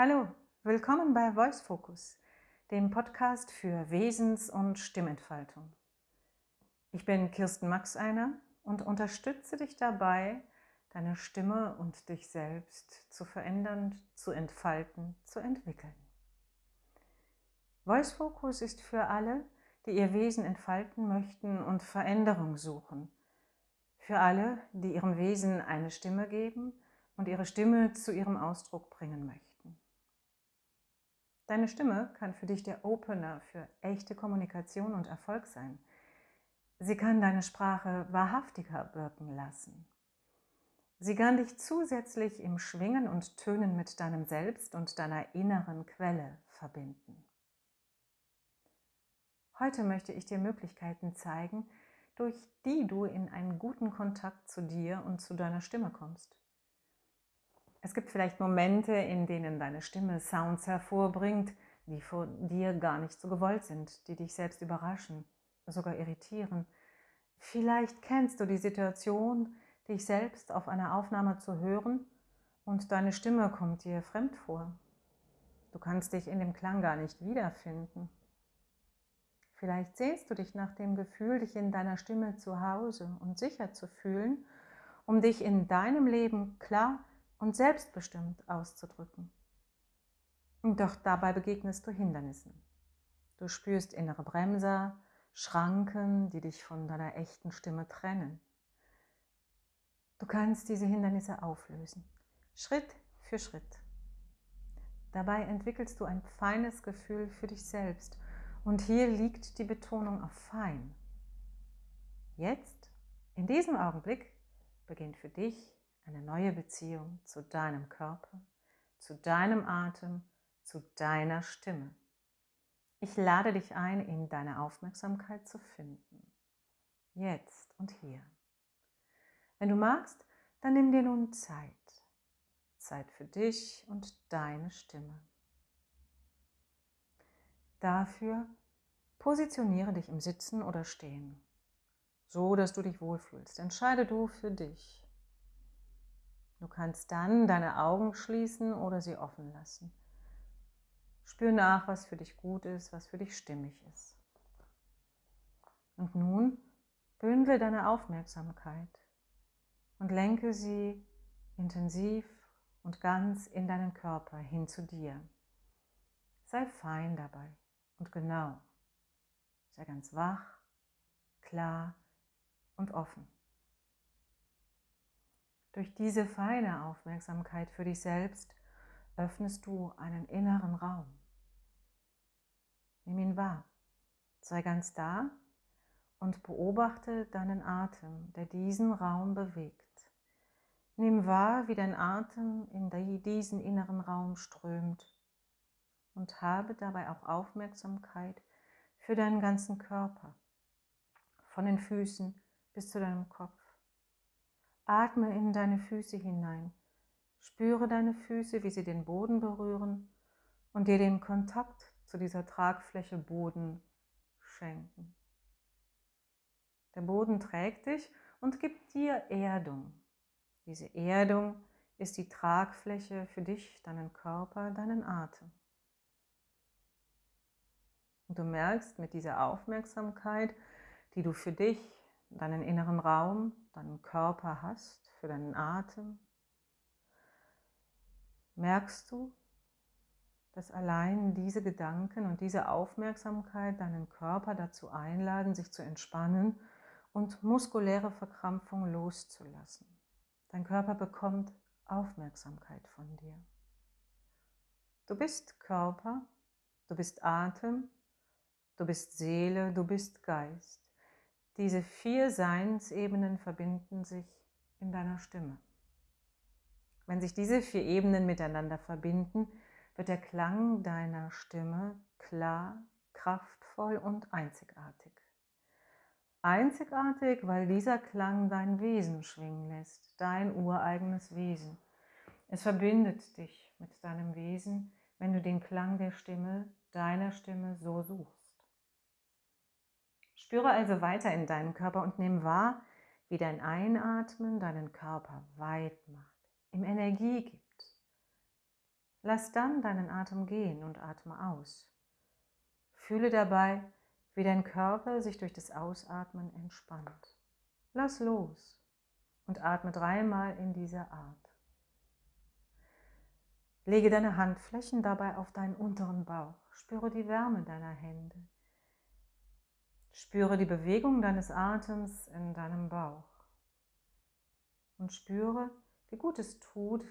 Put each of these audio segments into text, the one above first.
Hallo, willkommen bei Voice Focus, dem Podcast für Wesens- und Stimmentfaltung. Ich bin Kirsten Maxeiner und unterstütze dich dabei, deine Stimme und dich selbst zu verändern, zu entfalten, zu entwickeln. Voice Focus ist für alle, die ihr Wesen entfalten möchten und Veränderung suchen. Für alle, die ihrem Wesen eine Stimme geben und ihre Stimme zu ihrem Ausdruck bringen möchten. Deine Stimme kann für dich der Opener für echte Kommunikation und Erfolg sein. Sie kann deine Sprache wahrhaftiger wirken lassen. Sie kann dich zusätzlich im Schwingen und Tönen mit deinem Selbst und deiner inneren Quelle verbinden. Heute möchte ich dir Möglichkeiten zeigen, durch die du in einen guten Kontakt zu dir und zu deiner Stimme kommst. Es gibt vielleicht Momente, in denen deine Stimme Sounds hervorbringt, die von dir gar nicht so gewollt sind, die dich selbst überraschen, sogar irritieren. Vielleicht kennst du die Situation, dich selbst auf einer Aufnahme zu hören und deine Stimme kommt dir fremd vor. Du kannst dich in dem Klang gar nicht wiederfinden. Vielleicht sehnst du dich nach dem Gefühl, dich in deiner Stimme zu Hause und sicher zu fühlen, um dich in deinem Leben klar und selbstbestimmt auszudrücken. Doch dabei begegnest du Hindernissen. Du spürst innere Bremser, Schranken, die dich von deiner echten Stimme trennen. Du kannst diese Hindernisse auflösen, Schritt für Schritt. Dabei entwickelst du ein feines Gefühl für dich selbst und hier liegt die Betonung auf fein. Jetzt, in diesem Augenblick, beginnt für dich eine neue Beziehung zu deinem Körper, zu deinem Atem, zu deiner Stimme. Ich lade dich ein, in deine Aufmerksamkeit zu finden. Jetzt und hier. Wenn du magst, dann nimm dir nun Zeit. Zeit für dich und deine Stimme. Dafür positioniere dich im Sitzen oder Stehen, so dass du dich wohlfühlst. Entscheide du für dich. Du kannst dann deine Augen schließen oder sie offen lassen. Spür nach, was für dich gut ist, was für dich stimmig ist. Und nun bündle deine Aufmerksamkeit und lenke sie intensiv und ganz in deinen Körper hin zu dir. Sei fein dabei und genau. Sei ganz wach, klar und offen. Durch diese feine Aufmerksamkeit für dich selbst öffnest du einen inneren Raum. Nimm ihn wahr. Sei ganz da und beobachte deinen Atem, der diesen Raum bewegt. Nimm wahr, wie dein Atem in diesen inneren Raum strömt und habe dabei auch Aufmerksamkeit für deinen ganzen Körper, von den Füßen bis zu deinem Kopf. Atme in deine Füße hinein. Spüre deine Füße, wie sie den Boden berühren und dir den Kontakt zu dieser Tragfläche Boden schenken. Der Boden trägt dich und gibt dir Erdung. Diese Erdung ist die Tragfläche für dich, deinen Körper, deinen Atem. Und du merkst mit dieser Aufmerksamkeit, die du für dich, deinen inneren Raum, deinen Körper hast, für deinen Atem, merkst du, dass allein diese Gedanken und diese Aufmerksamkeit deinen Körper dazu einladen, sich zu entspannen und muskuläre Verkrampfung loszulassen. Dein Körper bekommt Aufmerksamkeit von dir. Du bist Körper, du bist Atem, du bist Seele, du bist Geist. Diese vier Seinsebenen verbinden sich in deiner Stimme. Wenn sich diese vier Ebenen miteinander verbinden, wird der Klang deiner Stimme klar, kraftvoll und einzigartig. Einzigartig, weil dieser Klang dein Wesen schwingen lässt, dein ureigenes Wesen. Es verbindet dich mit deinem Wesen, wenn du den Klang der Stimme, deiner Stimme so suchst. Spüre also weiter in deinen Körper und nimm wahr, wie dein Einatmen deinen Körper weit macht, ihm Energie gibt. Lass dann deinen Atem gehen und atme aus. Fühle dabei, wie dein Körper sich durch das Ausatmen entspannt. Lass los und atme dreimal in dieser Art. Lege deine Handflächen dabei auf deinen unteren Bauch. Spüre die Wärme deiner Hände. Spüre die Bewegung deines Atems in deinem Bauch. Und spüre, wie gut es tut,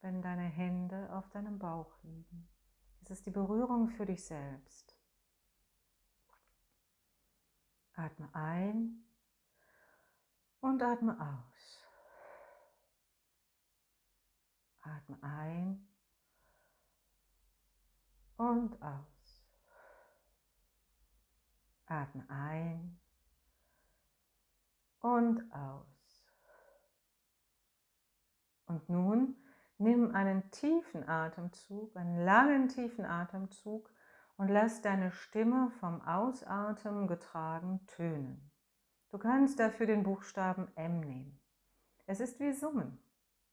wenn deine Hände auf deinem Bauch liegen. Es ist die Berührung für dich selbst. Atme ein und atme aus. Atme ein und aus. Atme ein und aus. Und nun nimm einen tiefen Atemzug, einen langen tiefen Atemzug und lass deine Stimme vom Ausatmen getragen tönen. Du kannst dafür den Buchstaben M nehmen. Es ist wie Summen.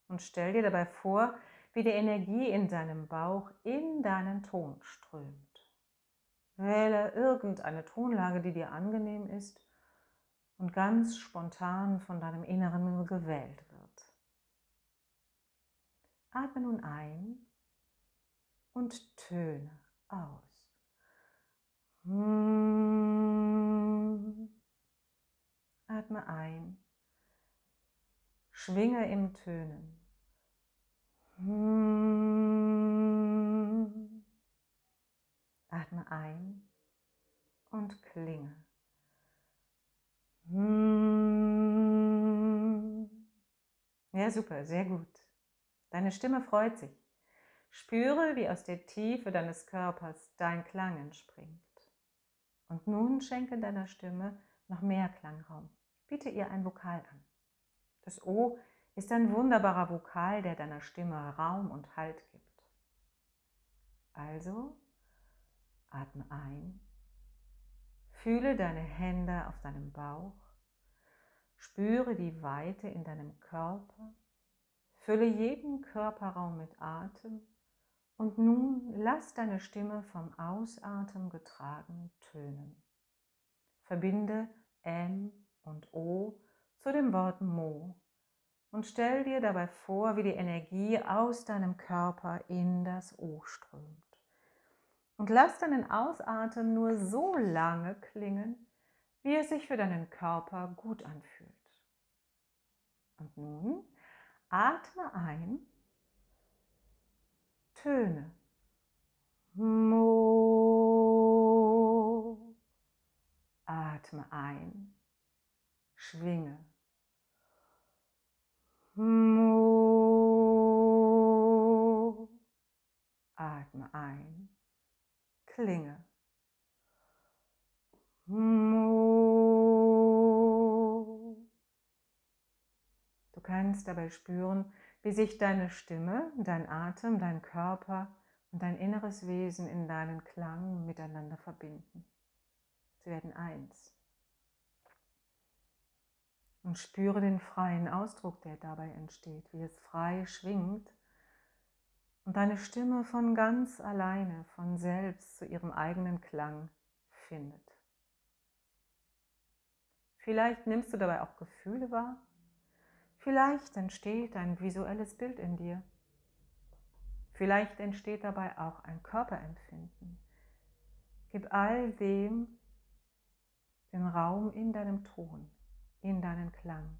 Und stell dir dabei vor, wie die Energie in deinem Bauch in deinen Ton strömt. Wähle irgendeine Tonlage, die dir angenehm ist und ganz spontan von deinem Inneren gewählt wird. Atme nun ein und töne aus. Atme ein. Schwinge im Tönen. Ein und klinge. Ja, super, sehr gut. Deine Stimme freut sich. Spüre, wie aus der Tiefe deines Körpers dein Klang entspringt. Und nun schenke deiner Stimme noch mehr Klangraum. Biete ihr ein Vokal an. Das O ist ein wunderbarer Vokal, der deiner Stimme Raum und Halt gibt. Also atme ein, fühle deine Hände auf deinem Bauch, spüre die Weite in deinem Körper, fülle jeden Körperraum mit Atem und nun lass deine Stimme vom Ausatmen getragen tönen. Verbinde M und O zu dem Wort Mo und stell dir dabei vor, wie die Energie aus deinem Körper in das O strömt. Und lass deinen Ausatmen nur so lange klingen, wie es sich für deinen Körper gut anfühlt. Und nun atme ein, Töne. Mo. Atme ein, schwinge. Mo. Atme ein. Klinge. Du kannst dabei spüren, wie sich deine Stimme, dein Atem, dein Körper und dein inneres Wesen in deinen Klang miteinander verbinden. Sie werden eins und spüre den freien Ausdruck, der dabei entsteht, wie es frei schwingt und deine Stimme von ganz alleine, von selbst zu ihrem eigenen Klang findet. Vielleicht nimmst du dabei auch Gefühle wahr, vielleicht entsteht ein visuelles Bild in dir, vielleicht entsteht dabei auch ein Körperempfinden. Gib all dem den Raum in deinem Ton in deinen Klang.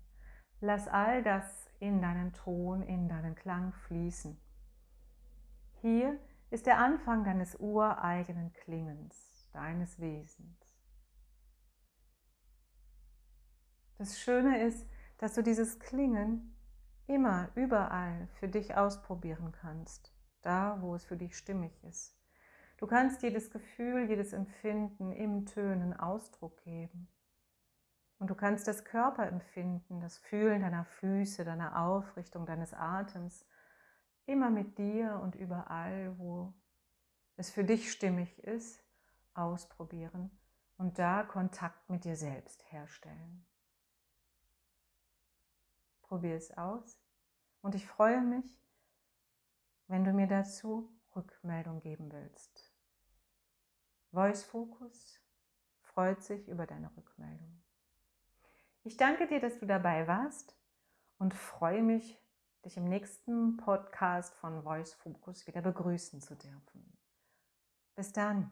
Lass all das in deinen Ton, in deinen Klang fließen. Hier ist der Anfang deines ureigenen Klingens, deines Wesens. Das Schöne ist, dass du dieses Klingen immer, überall für dich ausprobieren kannst, da wo es für dich stimmig ist. Du kannst jedes Gefühl, jedes Empfinden im Tönen Ausdruck geben. Und du kannst das Körperempfinden, das Fühlen deiner Füße, deiner Aufrichtung, deines Atems immer mit dir und überall, wo es für dich stimmig ist, ausprobieren und da Kontakt mit dir selbst herstellen. Probier es aus und ich freue mich, wenn du mir dazu Rückmeldung geben willst. Voice Focus freut sich über deine Rückmeldung. Ich danke dir, dass du dabei warst und freue mich, dich im nächsten Podcast von Voice Focus wieder begrüßen zu dürfen. Bis dann.